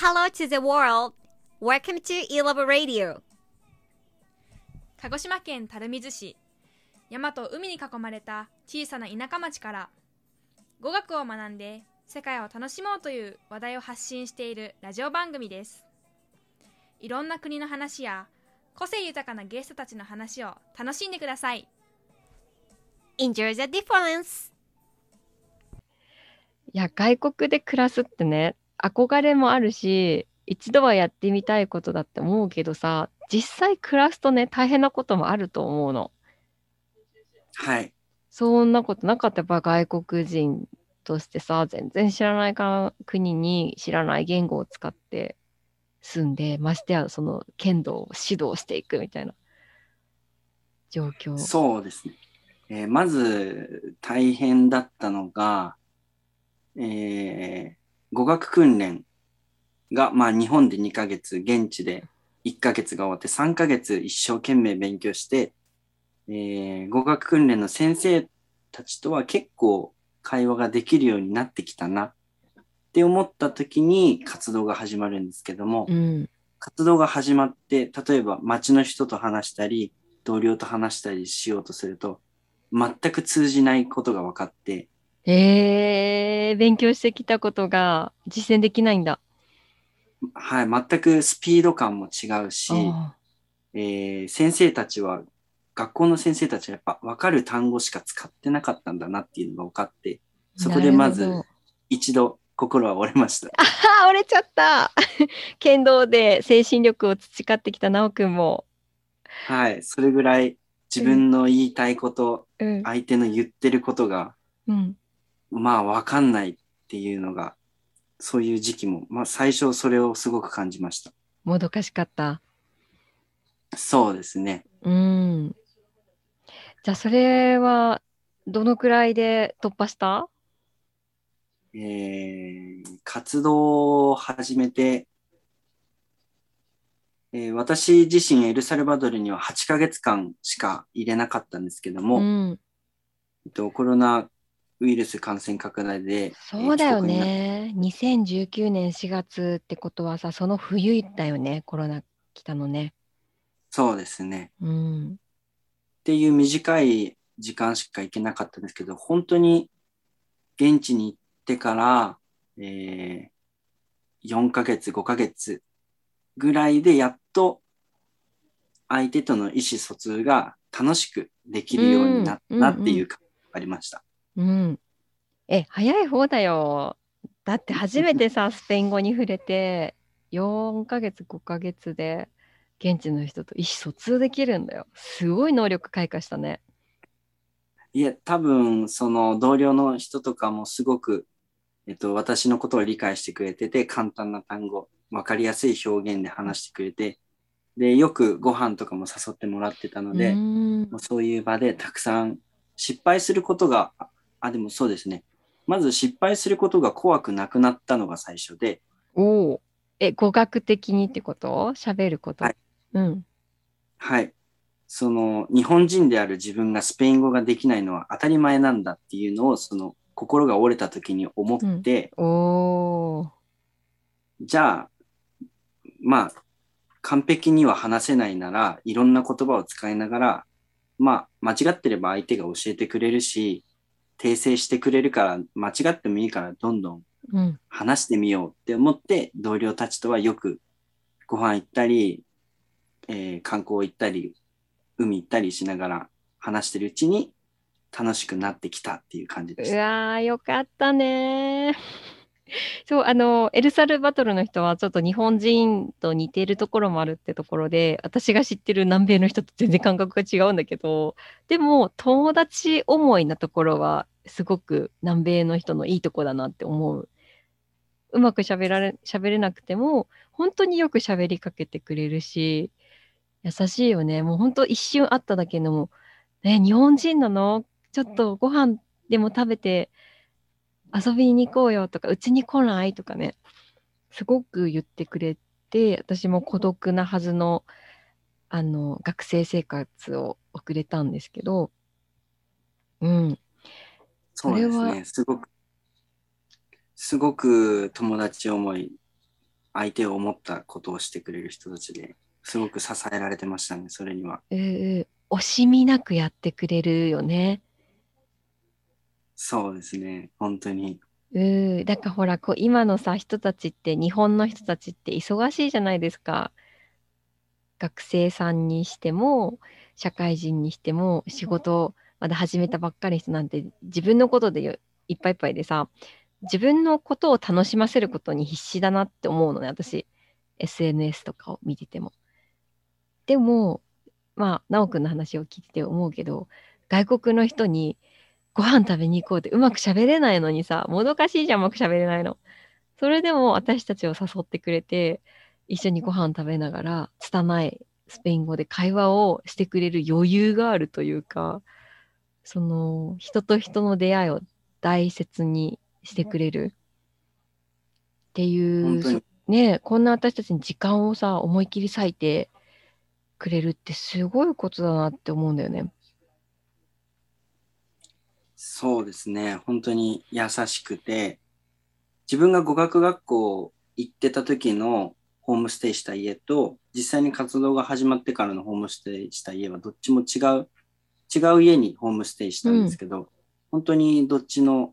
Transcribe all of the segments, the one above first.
Hello to the world. Welcome to E-Love Radio. 鹿児島県垂水市山と海に囲まれた小さな田舎町から語学を学んで世界を楽しもうという話題を発信しているラジオ番組ですいろんな国の話や個性豊かなゲストたちの話を楽しんでください Enjoy the difference. いや、外国で暮らすってね、憧れもあるし、一度はやってみたいことだって思うけどさ、実際暮らすとね、大変なこともあると思うの。はい。そんなことなかったやっぱ外国人としてさ、全然知らないか国に知らない言語を使って住んで、ましてやその剣道を指導していくみたいな状況。そうですね。えーまず大変だったのが、えー語学訓練が、まあ日本で2ヶ月、現地で1ヶ月が終わって3ヶ月一生懸命勉強して、えー語学訓練の先生たちとは結構会話ができるようになってきたなって思った時に活動が始まるんですけども、うん。活動が始まって、例えば街の人と話したり、同僚と話したりしようとすると、全く通じないことが分かって、えー、勉強してきたことが実践できないんだ。はい、全くスピード感も違うし、あえー先生たちは、学校の先生たちはやっぱ分かる単語しか使ってなかったんだなっていうのが分かって、ーそこでまず一度心は折れました。あー折れちゃった 剣道で精神力を培ってきた奈くんも。はい、それぐらい自分の言いたいこと、うん。相手の言ってることが、うん。まあ分かんないっていうのが、そういう時期も、まあ最初それをすごく感じました。もどかしかった？そうですね。うん。じゃあそれはどのくらいで突破した？えー活動を始めて、えー私自身エルサルバドルには8ヶ月間しか入れなかったんですけども、うん。えっと、コロナウイルス感染拡大で、そうだよね。2019年4月ってことはさ、その冬だよね。コロナ来たのね。そうですね。うん。っていう短い時間しか行けなかったんですけど、本当に現地に行ってから、えー、4ヶ月、5ヶ月ぐらいでやっと相手との意思疎通が楽しくできるようになったなっていう感じがありました。うん。え、早い方だよ。だって初めてさ、スペイン語に触れて、4ヶ月、5ヶ月で、現地の人と意思疎通できるんだよ。すごい能力開花したね。いえ、多分、その同僚の人とかもすごく、えっと、私のことを理解してくれてて、簡単な単語、わかりやすい表現で話してくれて、で、よくご飯とかも誘ってもらってたので、うんもうそういう場でたくさん失敗することが、ああ、でもそうですね。まず失敗することが怖くなくなったのが最初で、おお。え、語学的にってこと？喋ること？はいうん。はい。その、日本人である自分がスペイン語ができないのは当たり前なんだっていうのを、その、心が折れた時に思って、おお。じゃあ、まあ、完璧には話せないなら、いろんな言葉を使いながら、まあ、間違ってれば相手が教えてくれるし、訂正してくれるから、間違ってもいいから、どんどんうん。話してみようって思って、同僚たちとはよくご飯行ったり、えー観光行ったり、海行ったりしながら話してるうちに楽しくなってきたっていう感じでうした。わー、よかったねー。そう、あの、エルサルバトルの人はちょっと日本人と似ているところもあるってところで、私が知ってる南米の人と全然感覚が違うんだけど、でも友達思いなところはすごく南米の人のいいとこだなって思う。うまく喋られ、喋れなくても、本当によく喋りかけてくれるし、優しいよね。もう本当一瞬会っただけでも、ね、日本人なの？ちょっとご飯でも食べて遊びに行こうよとか、うちに来ないとかね、すごく言ってくれて、私も孤独なはずの、あの、学生生活を送れたんですけど、うん、そうですね。すごく、すごく友達思い、相手を思ったことをしてくれる人たちですごく支えられてましたね、それには。うんうん。惜しみなくやってくれるよね。そうですね、本当に。うん。だからほら、こう、今のさ、人たちって、日本の人たちって忙しいじゃないですか。学生さんにしても、社会人にしても、仕事まだ始めたばっかり人なんて、自分のことでいっぱいいっぱいでさ、自分のことを楽しませることに必死だなって思うのね、私。SNS とかを見てても。でも、まあ、なおくんの話を聞いてて思うけど、外国の人にご飯食べに行こうってうまく喋れないのにさ、もどかしいじゃん、うまく喋れないの。それでも私たちを誘ってくれて、一緒にご飯食べながら、拙いスペイン語で会話をしてくれる余裕があるというか、その、人と人の出会いを大切にしてくれるっていう、ねこんな私たちに時間をさ、思い切り割いてくれるってすごいことだなって思うんだよね。そうですね。本当に優しくて、自分が語学学校行ってた時のホームステイした家と、実際に活動が始まってからのホームステイした家はどっちも違う、違う家にホームステイしたんですけど、本当にどっちの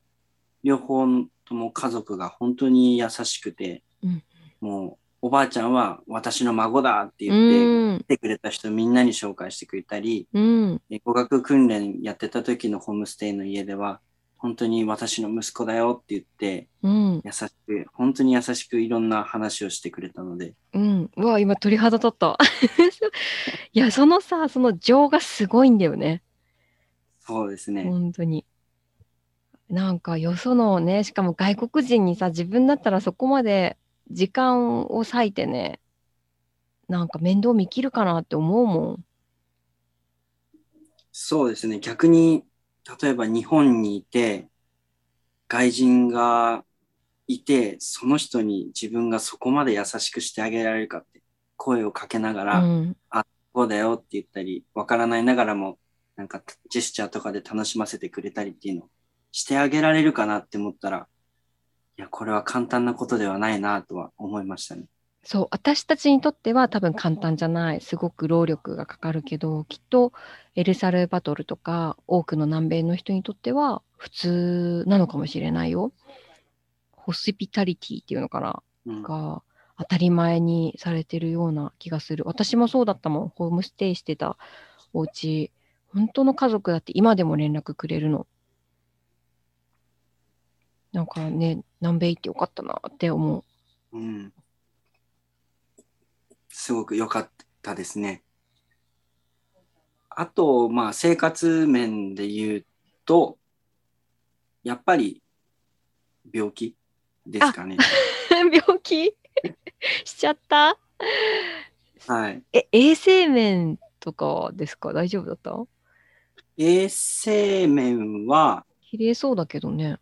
両方とも家族が本当に優しくて、うんもうおばあちゃんは私の孫だってう言って、ん来、てくれた人みんなに紹介してくれたり、うん、え語学訓練やってた時のホームステイの家では、本当に私の息子だよって言って、うん、優しく、本当に優しくいろんな話をしてくれたので、うん。うわ、今鳥肌立った。いや、そのさ、その情がすごいんだよね。そうですね。本当に。なんかよそのね、しかも外国人にさ、自分だったらそこまで時間を割いてね、なんか面倒見切るかなって思うもん。そうですね。逆に、例えば日本にいて、外人がいて、その人に自分がそこまで優しくしてあげられるかって、声をかけながら、うん、こうだよって言ったり、わからないながらも、なんかジェスチャーとかで楽しませてくれたりっていうのをしてあげられるかなって思ったら、いや、これは簡単なことではないなとは思いましたね。そう、私たちにとっては多分簡単じゃない。すごく労力がかかるけど、きっとエルサルバトルとか多くの南米の人にとっては普通なのかもしれないよ。ホスピタリティっていうのかなうん、が当たり前にされてるような気がする。私もそうだったもん。ホームステイしてたお家、本当の家族だって今でも連絡くれるの。なんかね、南米行ってよかったなって思う。うん。すごく良かったですね。あと、まあ、生活面で言うと、やっぱり病気ですかね。病気？しちゃった？はい。え、衛生面とかですか？大丈夫だった？衛生面は、綺麗そうだけどね。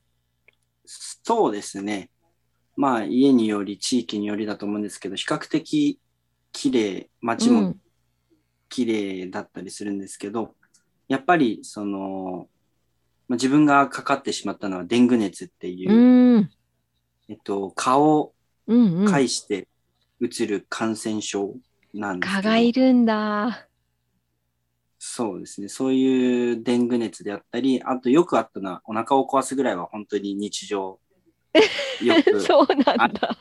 そうですね。まあ、家により、地域によりだと思うんですけど、比較的綺麗、街もうん。綺麗だったりするんですけど、やっぱり、その、まあ自分がかかってしまったのはデング熱っていうう、ん。えっと、顔をうんうん。介してうつる感染症なんです蚊けど、がいるんだ。そうですね。そういうデング熱であったり、あとよくあったのはお腹を壊すぐらいは本当に日常。よくそうなんだ。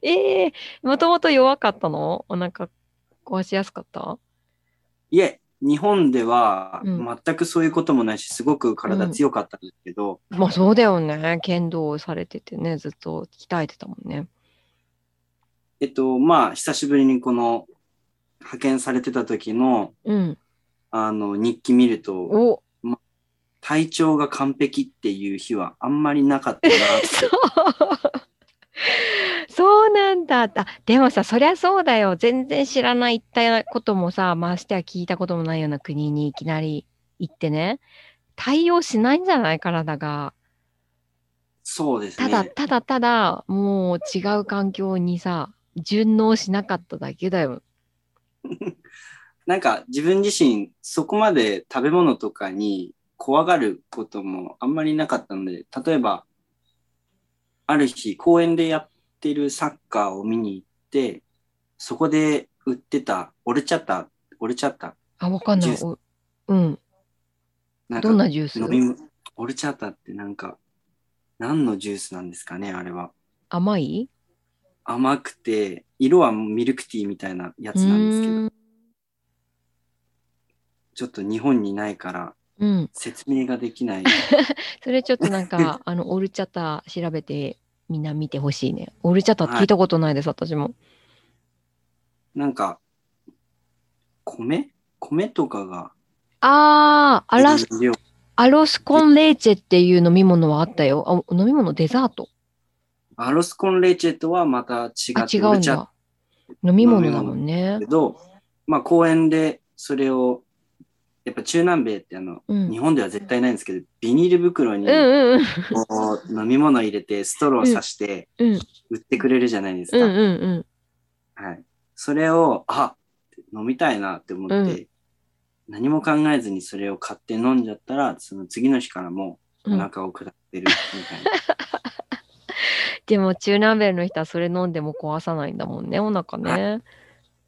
ええもともと弱かったの？お腹壊しやすかった？いえ、日本ではうん全くそういうこともないし、すごく体強かったんですけど、まあそうだよね。剣道されててね、ずっと鍛えてたもんね。えっと、まあ、久しぶりにこの派遣されてた時の、うん。あの、日記見ると、お体調が完璧っていう日はあんまりなかったなって。そう。なんだ。あ、でもさ、そりゃそうだよ。全然知らない行ったこともさ、ましては聞いたこともないような国にいきなり行ってね。対応しないんじゃない？体が。そうですただ、ね。ただただ、もう違う環境にさ、順応しなかっただけだよ。なんか自分自身そこまで食べ物とかに怖がることもあんまりなかったので、例えば、ある日公園でやっってるサッカーを見に行って、そこで売ってたオルチャッタ、オルチャッタ、あ、わかんない。うん。なんかどんなジュース？飲み物オルチャッタってなんか、何のジュースなんですかね、あれは。甘い？甘くて、色はミルクティーみたいなやうつなんですけど。ちょっと日本にないからうん。説明ができない。それちょっとなんか、あの、オルチャタ調べてみんな見てほしいね。オルチャタ聞いたことないです、私も。なんか、米？米とかがあー、アラス、量アロスコンレーチェっていう飲み物はあったよ。あ飲み物デザート？アロスコンレーチェとはまた違あ、って違うんだ。飲み物だもんねけ。ど、まあ公園でそれを、やっぱ中南米ってあの、うん。日本では絶対ないんですけど、ビニール袋にうんうんうん。こう飲み物入れてストローさしてうん売ってくれるじゃないですか。うんうんうん。はい。それを、あ飲みたいなって思って、うん何も考えずにそれを買って飲んじゃったら、その次の日からもうおうん腹を下ってるみたいな。でも中南米の人はそれ飲んでも壊さないんだもんね、お腹ね。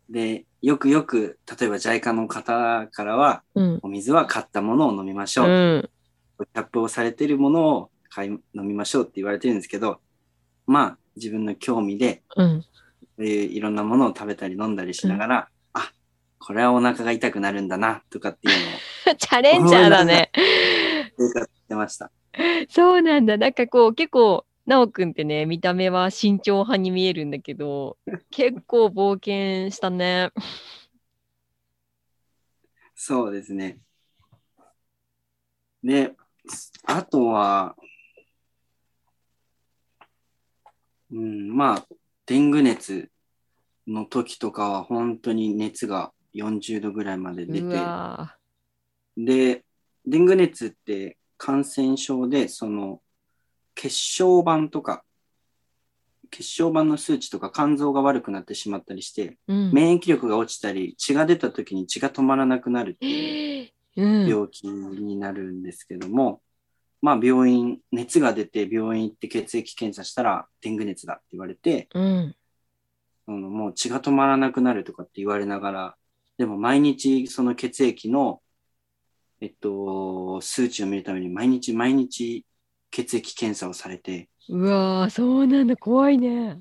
で、よくよく、例えば JICA の方からは、うん。お水は買ったものを飲みましょう。うん。キャップをされているものを買い飲みましょうって言われてるんですけど、まあ自分の興味で、うん。いろんなものを食べたり飲んだりしながら、あ、これはお腹が痛くなるんだな、とかっていうのを チャレンジャーだね。そうなんだ。なんかこう、結構、なおくんってね、見た目は慎重派に見えるんだけど、結構冒険したね。そうですね。で、あとは、うん、まあ、デング熱の時とかは本当に熱が40度ぐらいまで出うて、わで、デング熱って感染症で、その、血小板とか、血小板の数値とか肝臓が悪くなってしまったりして、ーうん。免疫力が落ちたり、血が出た時に血が止まらなくなるっていううん。病気になるんですけども、まあ病院、熱が出て病院行って血液検査したら、デング熱だって言われて、うん。そのもう血が止まらなくなるとかって言われながら、でも毎日その血液の、えっと、数値を見るために毎日毎日血液検査をされて、うわーそうなんだ。怖いね。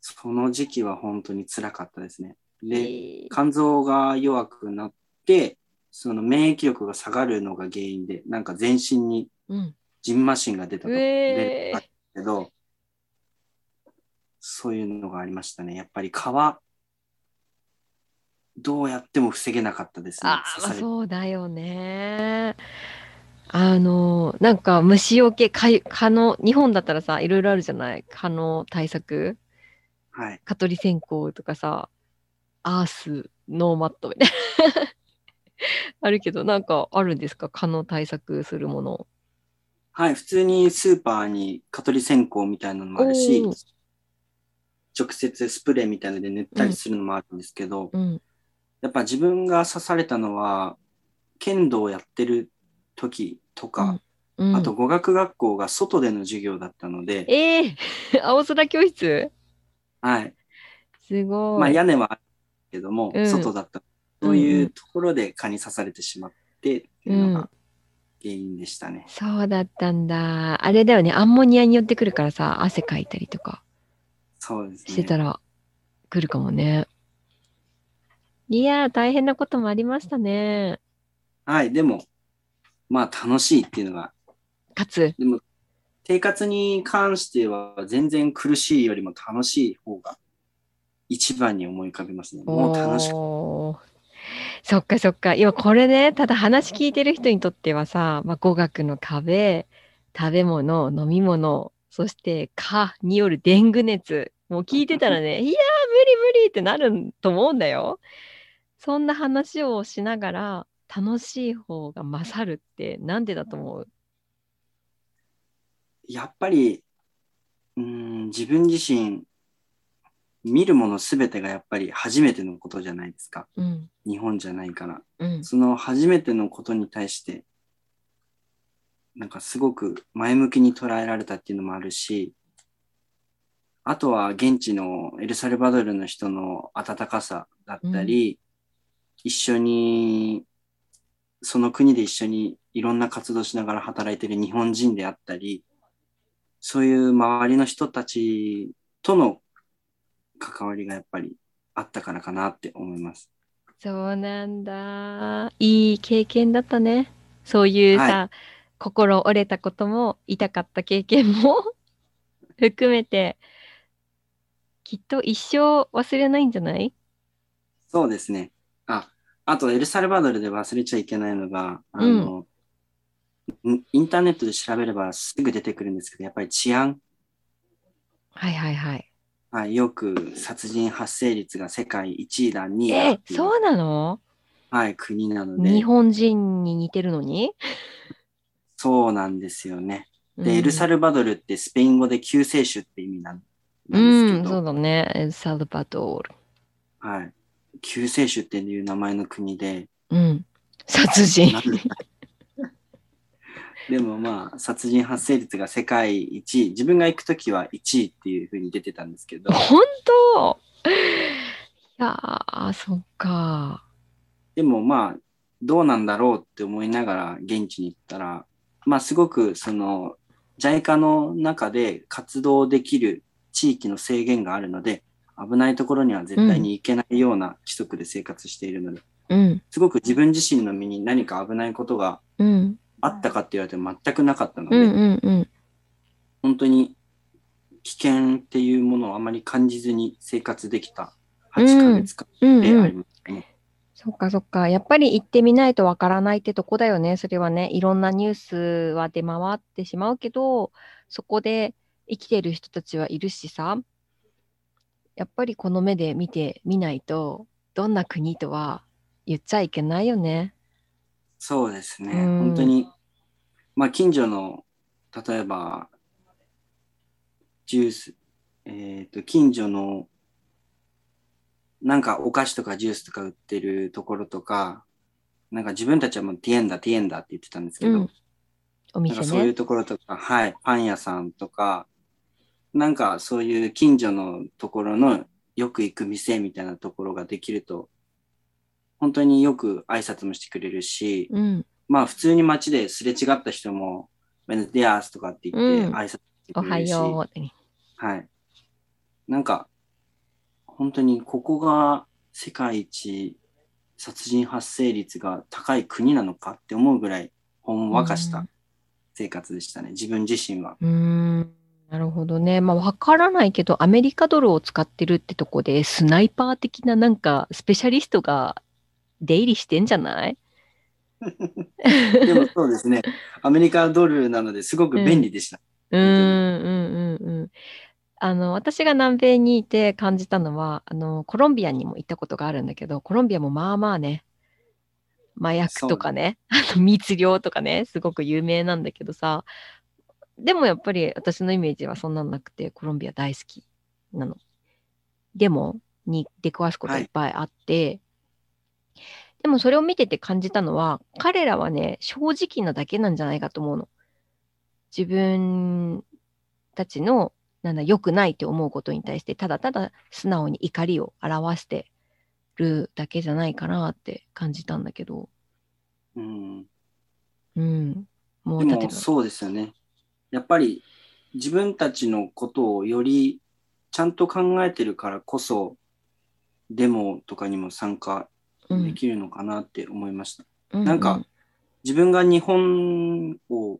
その時期は本当に辛かったですね。で、えー肝臓が弱くなって、その免疫力が下がるのが原因で、なんか全身にうん。ジンマシンが出たと、うえー出たけど、そういうのがありましたね。やっぱり蚊は、どうやっても防げなかったですね。あそうだよね。あの、なんか虫除け、かゆ蚊の、日本だったらさ、いろいろあるじゃない？蚊の対策？はい。蚊取り線香とかさ、アース、ノーマットみたいな。あるけど、なんかあるんですか？蚊の対策するもの。はい。普通にスーパーに蚊取り線香みたいなのもあるし直接スプレーみたいなので塗ったりするのもあるんですけど、うん。やっぱ自分が刺されたのは、剣道をやってる時とか、うん、あと語学学校が外での授業だったので、ええ 青空教室？はい。すごい。まあ屋根はあるけども、うん外だった。うんそういうところで蚊に刺されてしまってっていうのが原因でしたね。そうだったんだ。あれだよね、アンモニアによってくるからさ、汗かいたりとかそうですね。してたら来るかもね。いやー、大変なこともありましたね。はい。でも、まあ楽しいっていうのが、かつ、でも生活に関しては全然苦しいよりも楽しい方が一番に思い浮かびますね。もう楽しく。そっかそっか。今これね、ただ話聞いてる人にとってはさ、まあ、語学の壁、食べ物、飲み物、そして蚊によるデング熱。もう聞いてたらね、いやー、無理無理ってなると思うんだよ。そんな話をしながら、楽しい方が勝るってなんでだと思う？やっぱり、うーん、自分自身、見るものすべてがやっぱり初めてのことじゃないですか。うん。日本じゃないから。うん。その初めてのことに対して、なんかすごく前向きに捉えられたっていうのもあるし、あとは現地のエルサルバドルの人の温かさだったり、一緒に、その国で一緒にいろんな活動しながら働いてる日本人であったり、そういう周りの人たちとの関わりがやっぱりあったからかなって思います。そうなんだ。いい経験だったね。そういうさ、は心折れたことも、痛かった経験も 含めて、きっと一生忘れないんじゃない？そうですね。あ、あとエルサルバドルで忘れちゃいけないのが、あの、んインターネットで調べればすぐ出てくるんですけど、やっぱり治安、はいはいはい。はい、よく殺人発生率が世界1位だ、2位だえそうなの？はい、国なので日、本人に似てるのに？そうなんですよね。うんで、エルサルバドルってスペイン語で救世主って意味なんですけど、そうだね。エルサルバドール。はい。救世主っていう名前の国で、うん。殺人。で でもまあ、殺人発生率が世界一位、自分が行くときは1位っていうふうに出てたんですけど、本当？いやー、そっか。でもまあ、どうなんだろうって思いながら現地に行ったら、まあすごくその、JICA の中で活動できる地域の制限があるので、危ないところには絶対に行けないような規則で生活しているので、うん、すごく自分自身の身に何か危ないことがうん、あったかって言われても全くなかったので、うん、うん、うん。本当に危険っていうものをあまり感じずに生活できた8ヶ月間うん、でありうん。ましたね。そっかそっか。やっぱり行ってみないとわからないってとこだよね。それはね、いろんなニュースは出回ってしまうけど、そこで生きてる人たちはいるしさ、やっぱりこの目で見てみないと、どんな国とは言っちゃいけないよね。そうですね。うん本当に、まあ近所の、例えば、ジュース、えっ、と、近所の、なんかお菓子とかジュースとか売ってるところとか、なんか自分たちはもうティエンダ、ティエンダって言ってたんですけど、うん。お店なんかそういうね。ところとか、はい、パン屋さんとか、なんかそういう近所のところのよく行く店みたいなところができると、本当によく挨拶もしてくれるし、うん。まあ普通に街ですれ違った人も、ベネディアスとかって言ってうん挨拶しておはくれるし、ようってね。はい。なんか、本当にここが世界一殺人発生率が高い国なのかって思うぐらいほんわかしうんた生活でしたね。自分自身は。なるほどね。まあ、わからないけど、アメリカドルを使ってるってとこで、スナイパー的ななんか、スペシャリストが出入りしてんじゃない？でもそうですね。アメリカドルなのですごく便利でした。うーん、うん、うん、うん。あの、私が南米にいて感じたのは、あの、コロンビアにも行ったことがあるんだけど、コロンビアもまあまあね、麻薬とかね、あの密漁とかね、すごく有名なんだけどさ、でもやっぱり私のイメージはそんなんなくて、コロンビア大好きなの。でも、に出くわすこといっぱいあって、でもそれを見てて感じたのは、彼らはね、正直なだけなんじゃないかと思うの。自分たちの、なんだ、良くないって思うことに対して、ただただ素直に怒りを表してるだけじゃないかなって感じたんだけど、うん、うん。もでう、例えば、もそうですよね。やっぱり自分たちのことをよりちゃんと考えてるからこそ、デモとかにも参加うんできるのかなって思いました。うなんか、自分が日本を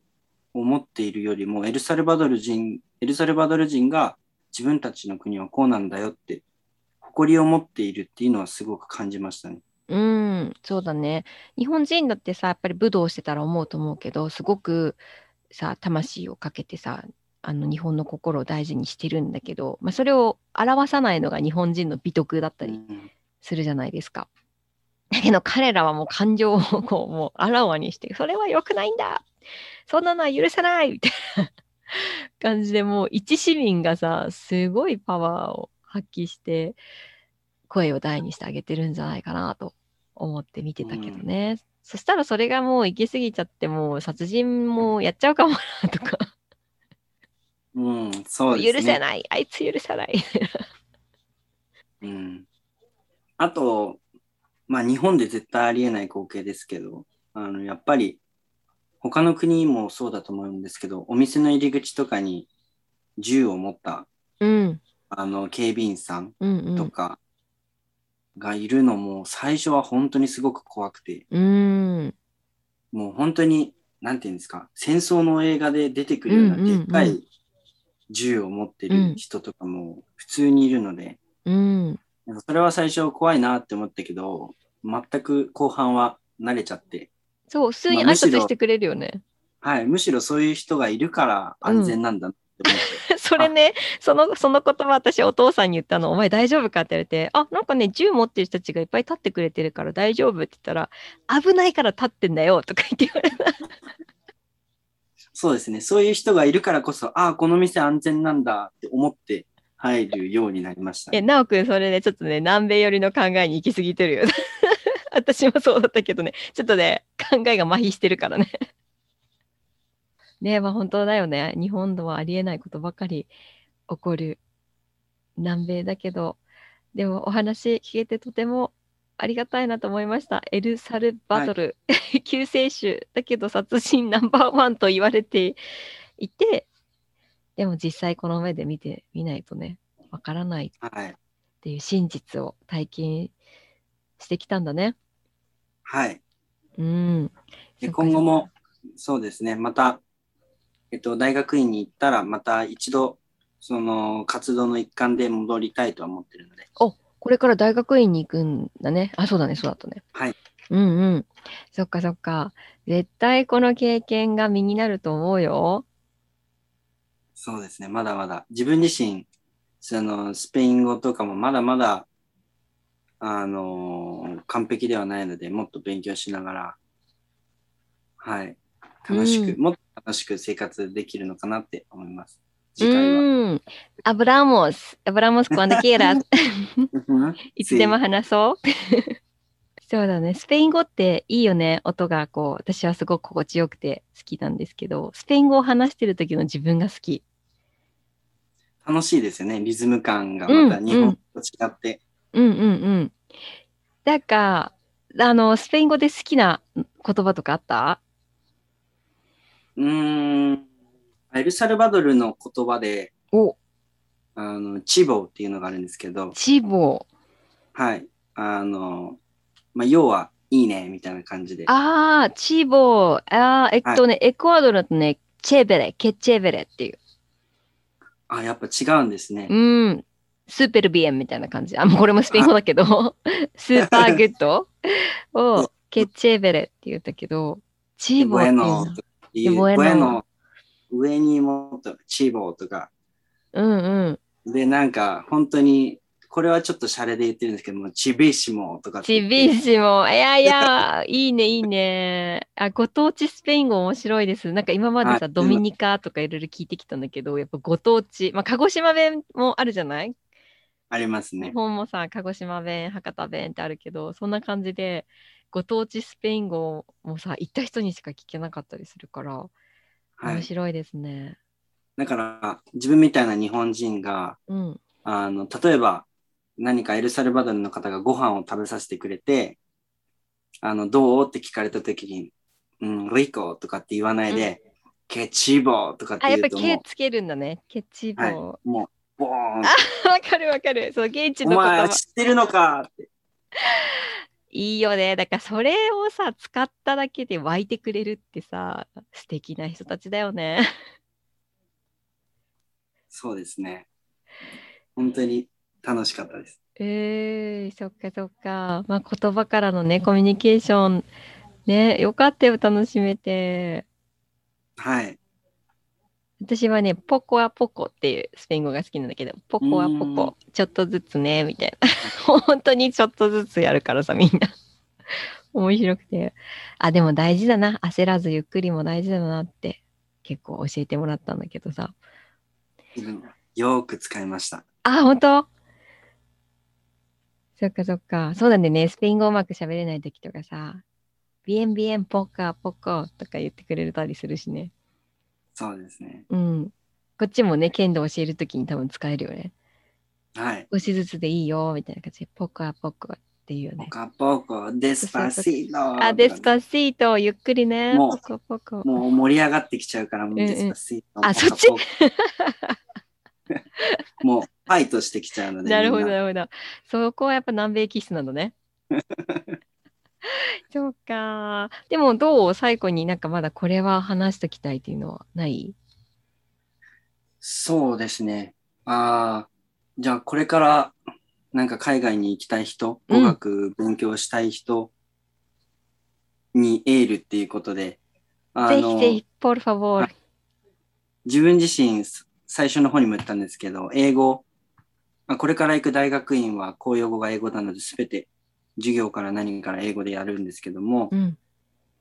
思っているよりも、エルサルバドル人、エルサルバドル人が自分たちの国はこうなんだよって、誇りを持っているっていうのはすごく感じましたね。うん、そうだね。日本人だってさ、やっぱり武道してたら思うと思うけど、すごくさ、魂をかけてさ、あの日本の心を大事にしてるんだけど、まあ、それを表さないのが日本人の美徳だったりするじゃないですか。だけど彼らはもう感情をこうもうあらわにして、それは良くないんだそんなのは許さないみたいな感じでもう一市民がさ、すごいパワーを発揮して、声を大にしてあげてるんじゃないかなと思って見てたけどね。そしたらそれがもう行き過ぎちゃって、もう殺人もやっちゃうかもなとかうん、そうですね。許せない。あいつ許さない。うん。あと、まあ日本で絶対ありえない光景ですけど、あの、やっぱり他の国もそうだと思うんですけど、お店の入り口とかに銃を持った、うん。あの、警備員さん。とかがいるのも最初は本当にすごく怖くて、うん。もう本当に、なんていうんですか、戦争の映画で出てくるようなでっかい銃を持ってる人とかも普通にいるので、うん。それは最初怖いなって思ったけど、全く後半は慣れちゃって、そう、普通に挨拶してくれるよね。はい、むしろそういう人がいるから安全なんだ それね、その、その言葉私お父さんに言ったの、お前大丈夫か？って言われて、あ、なんかね、銃持ってる人たちがいっぱい立ってくれてるから大丈夫って言ったら、危ないから立ってんだよとか言って言われた。そうですね、そういう人がいるからこそ、ああ、この店安全なんだって思って入るようになりましたえ、ね、なおくん、それね、ちょっとね、南米寄りの考えに行き過ぎてるよ。私もそうだったけどね、ちょっとね、考えが麻痺してるからね。ねまあ本当だよね。日本ではありえないことばかり起こる南米だけど、でもお話聞けてとてもありがたいなと思いました。エルサルバドル、救世主だけど殺人ナンバーワンと言われていて、でも実際この目で見てみないとね、わからないはい。っていう真実を体験してきたんだね。はい。うん。今後も、そうですね、また、えっと、大学院に行ったら、また一度、その活動の一環で戻りたいとは思ってるので、これから大学院に行くんだね。あ、そうだね、そうだったね。はい。うんうん。そっかそっか。絶対この経験が身になると思うよ。そうですね、まだまだ、自分自身、その、スペイン語とかもまだまだ、あのー完璧ではないので、もっと勉強しながら、はい、楽しく、うもっと楽しく生活できるのかなって思います。次回は。うん。アブラモス。アブラモス、cuando quieras いつでも話そう。そうだね。スペイン語っていいよね。音がこう、私はすごく心地よくて好きなんですけど、スペイン語を話してる時の自分が好き。楽しいですよね、リズム感がうんまた日本と違って。うんうんうん。なんか、あの、スペイン語で好きな言葉とかあった？うーん、エルサルバドルの言葉で、お、あの、 chivo っていうのがあるんですけど、 chivo。はい。あの、まあ、要は、いいね、みたいな感じで。ああ、 chivo。ああ、えっとね、エクアドルだとね、 chévere、 qué chévere っていう。あ、やっぱ違うんですね。うん。 súper bien みたいな感じ。あ、もうこれもスペイン語だけど、super good を qué chévere って言ったけど、 chivo っていうのボエノとかいう、 bueno bueno、上にもっとチボーとか。うんうん。で、なんか、本当に、これはちょっとシャレで言ってるんですけども、チビシモとかチ。ビシモ。いやいや、いいね、いいね。あ、ご当地スペイン語面白いです。なんか今までさ、はいドミニカとかいろいろ聞いてきたんだけど、やっぱご当地、まあ、鹿児島弁もあるじゃない？あります日ね。本もさ、鹿児島弁、博多弁ってあるけど、そんな感じで、ご当地スペイン語もさ、行った人にしか聞けなかったりするから、はい。面白いですね。だから、自分みたいな日本人が、うん。あの、例えば、何かエルサルバドルの方がご飯を食べさせてくれて、あの、どう？って聞かれた時に、うん、リコとかって言わないで、ケチボとかってあ、やっぱ言うとも毛つけるんだね。ケチボ。う、はい、わ、もう、ボーン。かるわかる。そう、現地おの言葉前。知ってるのかって。いいよね。だからそれをさ、使っただけで湧いてくれるってさ、素敵な人たちだよね。そうですね。本当に楽しかったです。えー、そっかそっか。まあ言葉からのね、コミュニケーション、ね、よかったよ、楽しめて。はい。私はね、ポコはポコっていうスペイン語が好きなんだけど、ポコはポうコ、ちょっとずつね、みたいな。本当にちょっとずつやるからさ、みんな。面白くて。あ、でも大事だな。焦らずゆっくりも大事だなって結構教えてもらったんだけどさ。うんよーく使いました。あ、本当？そっかそっか。そうなんでね、スペイン語うまく喋れない時とかさ、ビエンビエンポカポコとか言ってくれたりするしね。そうですね。うん。こっちもね、剣道教えるときに多分使えるよね。はい。少しずつでいいよ、みたいな感じで、ポコアポコっていうよね。ポカポコ、デスパシート。あ、デスパシート、ゆっくりね。もうポコポコ。もう盛り上がってきちゃうから、もうデスパシート。あそっち？もう、ファイトしてきちゃうので。なるほど、なるほど。そこはやっぱ南米気質なのね。そうか。でもどう最後になんかまだこれは話しときたいっていうのはない？そうですね。ああ、じゃあこれからなんか海外に行きたい人、うん語学勉強したい人にエールっていうことで、あぜのひぜひ、ポルファボール。自分自身す最初の方にも言ったんですけど、英語、まあこれから行く大学院は公用語が英語なので全て授業から何から英語でやるんですけども、うん。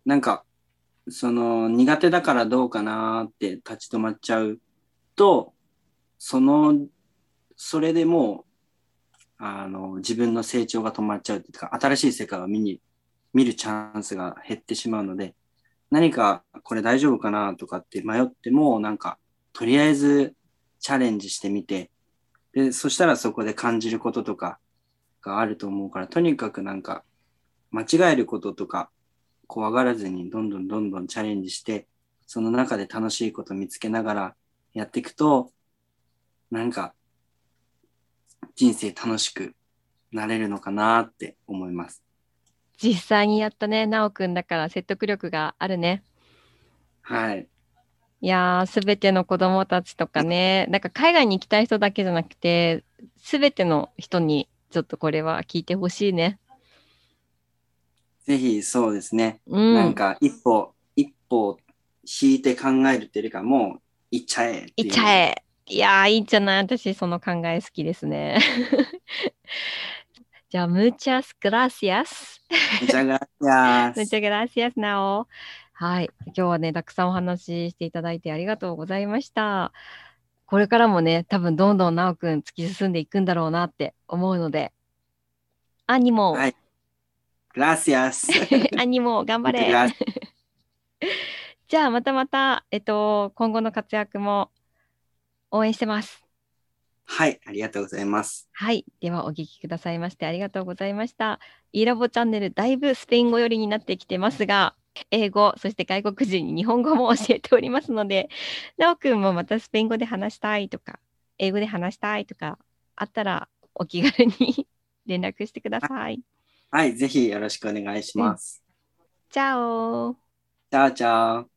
なんか、その苦手だからどうかなーって立ち止まっちゃうと、その、それでもう、あの、自分の成長が止まっちゃうっていうか、新しい世界を見に、見るチャンスが減ってしまうので、何かこれ大丈夫かなとかって迷っても、なんか、とりあえずチャレンジしてみて、で、そしたらそこで感じることとかがあると思うから、とにかくなんか、間違えることとか、怖がらずにどんどんどんどんチャレンジして、その中で楽しいこと見つけながらやっていくと、なんか人生楽しくなれるのかなって思います。実際にやったね、なおくんだから説得力があるね。はい。いやー、すべての子供たちとかね、なんか海外に行きたい人だけじゃなくて、すべての人にちょっとこれは聞いてほしいね。ぜひそうですね。うん。なんか一歩、一歩引いて考えるっていうかもう行っちゃえいっちゃえ。いやー、いいんじゃない？私、その考え好きですね。じゃあ、muchas gracias. muchas gracias, Nao. はい。今日はね、たくさんお話ししていただいてありがとうございました。これからもね、多分どんどんなおくん突き進んでいくんだろうなって思うので、アニモ、はい。グラシアス。アニモ、頑張れ。じゃあ、またまた、えっと、今後の活躍も応援してます。はい、ありがとうございます。はい。では、お聞きくださいましてありがとうございました。e ラボチャンネル、だいぶスペイン語寄りになってきてますが、英語、そして外国人に日本語も教えておりますので、なおくんもまたスペイン語で話したいとか、英語で話したいとか、あったらお気軽に連絡してください。はい、ぜひよろしくお願いします。チャオチャオチャオ。